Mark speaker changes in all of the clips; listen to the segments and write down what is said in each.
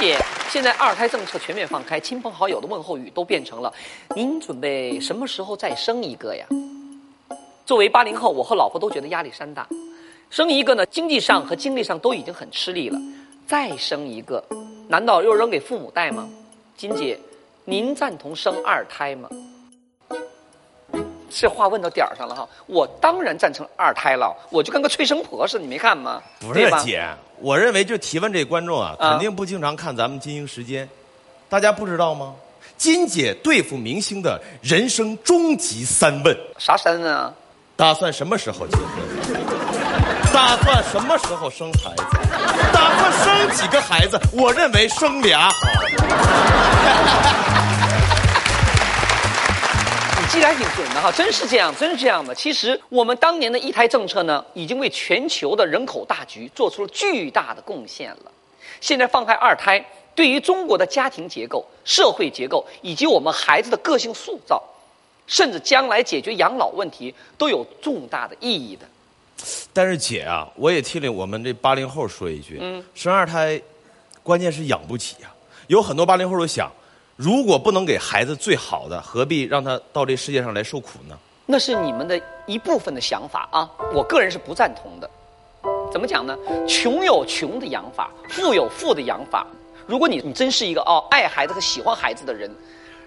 Speaker 1: 姐，现在二胎政策全面放开，亲朋好友的问候语都变成了“您准备什么时候再生一个呀？”作为八零后，我和老婆都觉得压力山大，生一个呢，经济上和精力上都已经很吃力了，再生一个，难道又扔给父母带吗？金姐，您赞同生二胎吗？这话问到点儿上了哈，我当然赞成二胎了，我就跟个催生婆似的，你没看吗？
Speaker 2: 不是姐，我认为就提问这观众啊，
Speaker 1: 啊
Speaker 2: 肯定不经常看咱们金鹰时间，大家不知道吗？金姐对付明星的人生终极三问：
Speaker 1: 啥三问啊？
Speaker 2: 打算什么时候结婚？打算什么时候生孩子？打算生几个孩子？我认为生俩好。
Speaker 1: 你记得还挺准的哈，真是这样，真是这样的。其实我们当年的一胎政策呢，已经为全球的人口大局做出了巨大的贡献了。现在放开二胎，对于中国的家庭结构、社会结构以及我们孩子的个性塑造，甚至将来解决养老问题，都有重大的意义的。
Speaker 2: 但是姐啊，我也替了我们这八零后说一句，
Speaker 1: 嗯
Speaker 2: 生二胎，关键是养不起呀、有很多八零后都想，如果不能给孩子最好的，何必让他到这世界上来受苦呢？
Speaker 1: 那是你们的一部分的想法啊，我个人是不赞同的。怎么讲呢？穷有穷的养法，富有富的养法。如果你你真是一个哦爱孩子和喜欢孩子的人，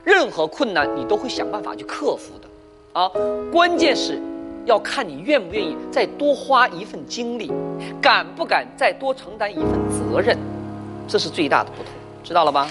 Speaker 1: 任何困难你都会想办法去克服的，啊，关键是要看你愿不愿意再多花一份精力，敢不敢再多承担一份责任，这是最大的不同，知道了吧？